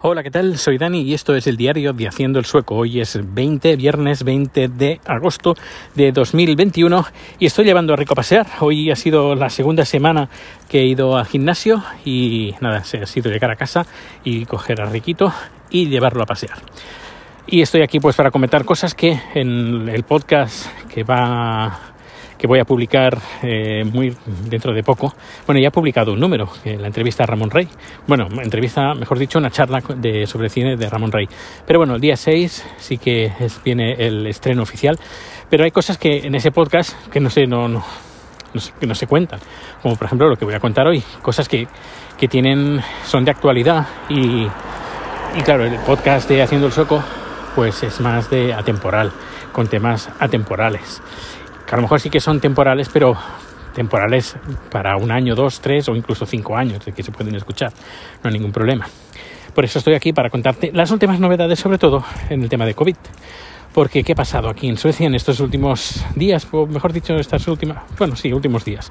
Hola, ¿qué tal? Soy Dani y esto es el diario de Haciendo el Sueco. Hoy es 20, viernes 20 de agosto de 2021 y estoy llevando a Rico a pasear. Hoy ha sido la segunda semana que he ido al gimnasio y nada, se ha sido llegar a casa y coger a Riquito y llevarlo a pasear. Y estoy aquí pues para comentar cosas que en el podcast que va que voy a publicar eh, muy dentro de poco. Bueno, ya he publicado un número, la entrevista a Ramón Rey. Bueno, entrevista, mejor dicho, una charla de, sobre cine de Ramón Rey. Pero bueno, el día 6 sí que viene el estreno oficial. Pero hay cosas que en ese podcast que no sé, no, no, que no se cuentan. Como por ejemplo lo que voy a contar hoy. Cosas que, que tienen, son de actualidad y, y claro, el podcast de Haciendo el Soco pues es más de atemporal, con temas atemporales que a lo mejor sí que son temporales, pero temporales para un año, dos, tres o incluso cinco años de que se pueden escuchar. No hay ningún problema. Por eso estoy aquí para contarte las últimas novedades, sobre todo en el tema de COVID. Porque ¿qué ha pasado aquí en Suecia en estos últimos días? O mejor dicho, estas últimas, bueno, sí, últimos días.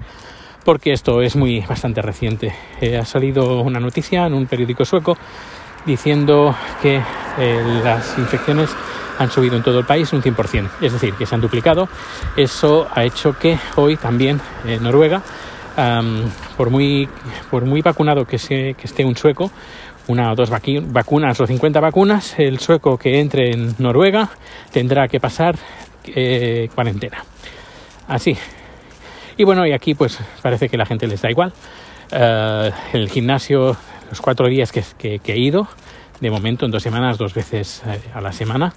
Porque esto es muy bastante reciente. Eh, ha salido una noticia en un periódico sueco diciendo que eh, las infecciones han subido en todo el país un 100%, es decir, que se han duplicado. Eso ha hecho que hoy también en Noruega, por, muy, por muy vacunado que, que esté un sueco, una o dos vacunas o 50 vacunas, el sueco que entre en Noruega tendrá que pasar eh, cuarentena. Así. Y bueno, y aquí pues parece que la gente les da igual. Uh, el gimnasio, los cuatro días que, he ido, de momento en dos semanas, dos veces eh, a la semana,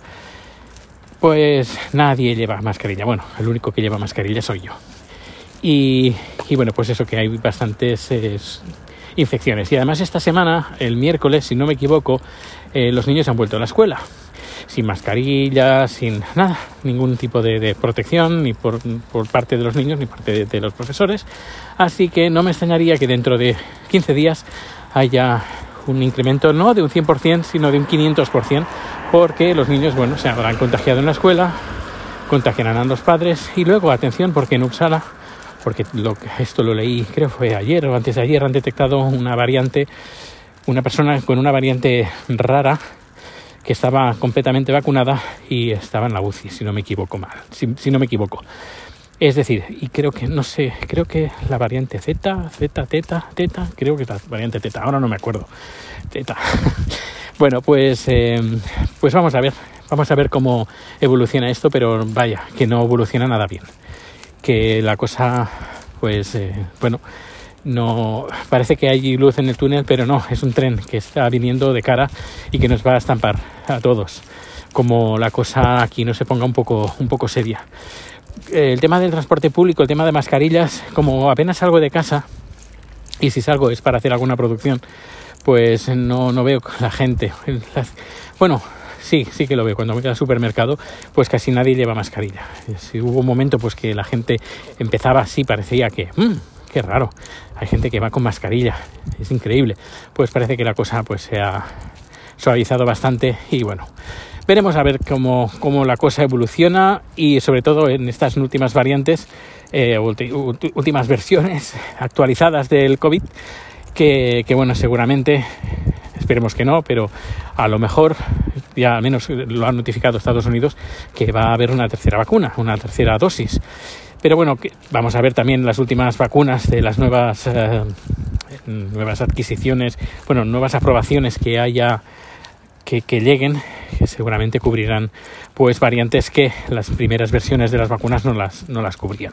pues nadie lleva mascarilla. Bueno, el único que lleva mascarilla soy yo. Y, bueno, pues eso que hay bastantes infecciones. Y además esta semana, el miércoles, si no me equivoco, eh, los niños han vuelto a la escuela. Sin mascarilla, sin nada, ningún tipo de, protección, ni por, parte de los niños, ni por parte de, de los profesores. Así que no me extrañaría que dentro de 15 días haya un incremento no de un 100%, sino de un 500%, porque los niños, bueno, se habrán contagiado en la escuela, contagiarán a los padres y luego, atención, porque en Uppsala, porque lo, esto lo leí, creo fue ayer o antes de ayer, han detectado una variante, una persona con una variante rara que estaba completamente vacunada y estaba en la UCI, si no me equivoco mal, si no me equivoco. Es decir, y creo que, no sé, creo que la variante Z, Z, Teta, Teta, creo que es la variante Teta, ahora no me acuerdo. Teta. bueno, pues, em, pues vamos a ver, vamos a ver cómo evoluciona esto, pero vaya, que no evoluciona nada bien. Que la cosa, pues, eh, bueno, no parece que hay luz en el túnel, pero no, es un tren que está viniendo de cara y que nos va a estampar a todos. Como la cosa aquí no se ponga un poco, un poco seria el tema del transporte público, el tema de mascarillas, como apenas salgo de casa, y si salgo es para hacer alguna producción, pues no, no veo la gente. Bueno, sí, sí que lo veo. Cuando voy al supermercado, pues casi nadie lleva mascarilla. Si hubo un momento pues que la gente empezaba así, parecía que, mmm, qué raro, hay gente que va con mascarilla, es increíble. Pues parece que la cosa pues se ha suavizado bastante y bueno, Veremos a ver cómo, la cosa evoluciona y sobre todo en estas últimas variantes, eh, últimas versiones actualizadas del COVID, que, bueno, seguramente, esperemos que no, pero a lo mejor, ya menos lo han notificado Estados Unidos, que va a haber una tercera vacuna, una tercera dosis. Pero bueno, vamos a ver también las últimas vacunas de las nuevas, eh, nuevas adquisiciones, bueno, nuevas aprobaciones que haya que, lleguen, que seguramente cubrirán pues variantes que las primeras versiones de las vacunas no las, no las cubrían.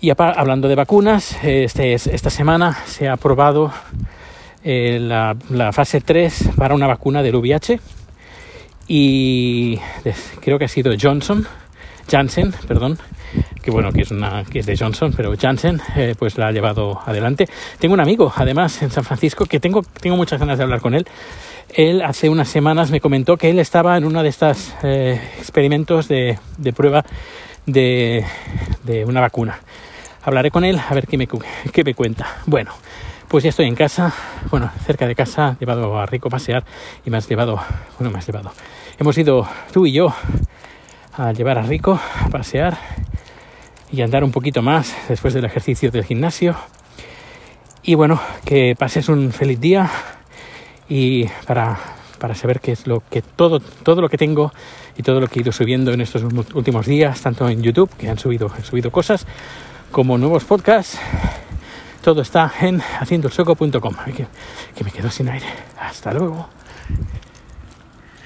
Y hablando de vacunas, este, esta semana se ha aprobado eh, la, la, fase 3 para una vacuna del VIH y creo que ha sido Johnson, Janssen, perdón, que bueno, que es una que es de Johnson, pero Janssen eh, pues la ha llevado adelante. Tengo un amigo, además, en San Francisco, que tengo, tengo muchas ganas de hablar con él, él hace unas semanas me comentó que él estaba en uno de estos eh, experimentos de, prueba de, una vacuna. Hablaré con él a ver qué me, qué me cuenta. Bueno, pues ya estoy en casa, bueno, cerca de casa, llevado a Rico a pasear y me has llevado, bueno, me has llevado. Hemos ido tú y yo a llevar a Rico a pasear y andar un poquito más después del ejercicio del gimnasio. Y bueno, que pases un feliz día y para, para saber qué es lo que todo, todo lo que tengo y todo lo que he ido subiendo en estos últimos días, tanto en YouTube, que han subido, he subido cosas, como nuevos podcasts. Todo está en haciendoelsoco.com. Que, que me quedo sin aire. Hasta luego.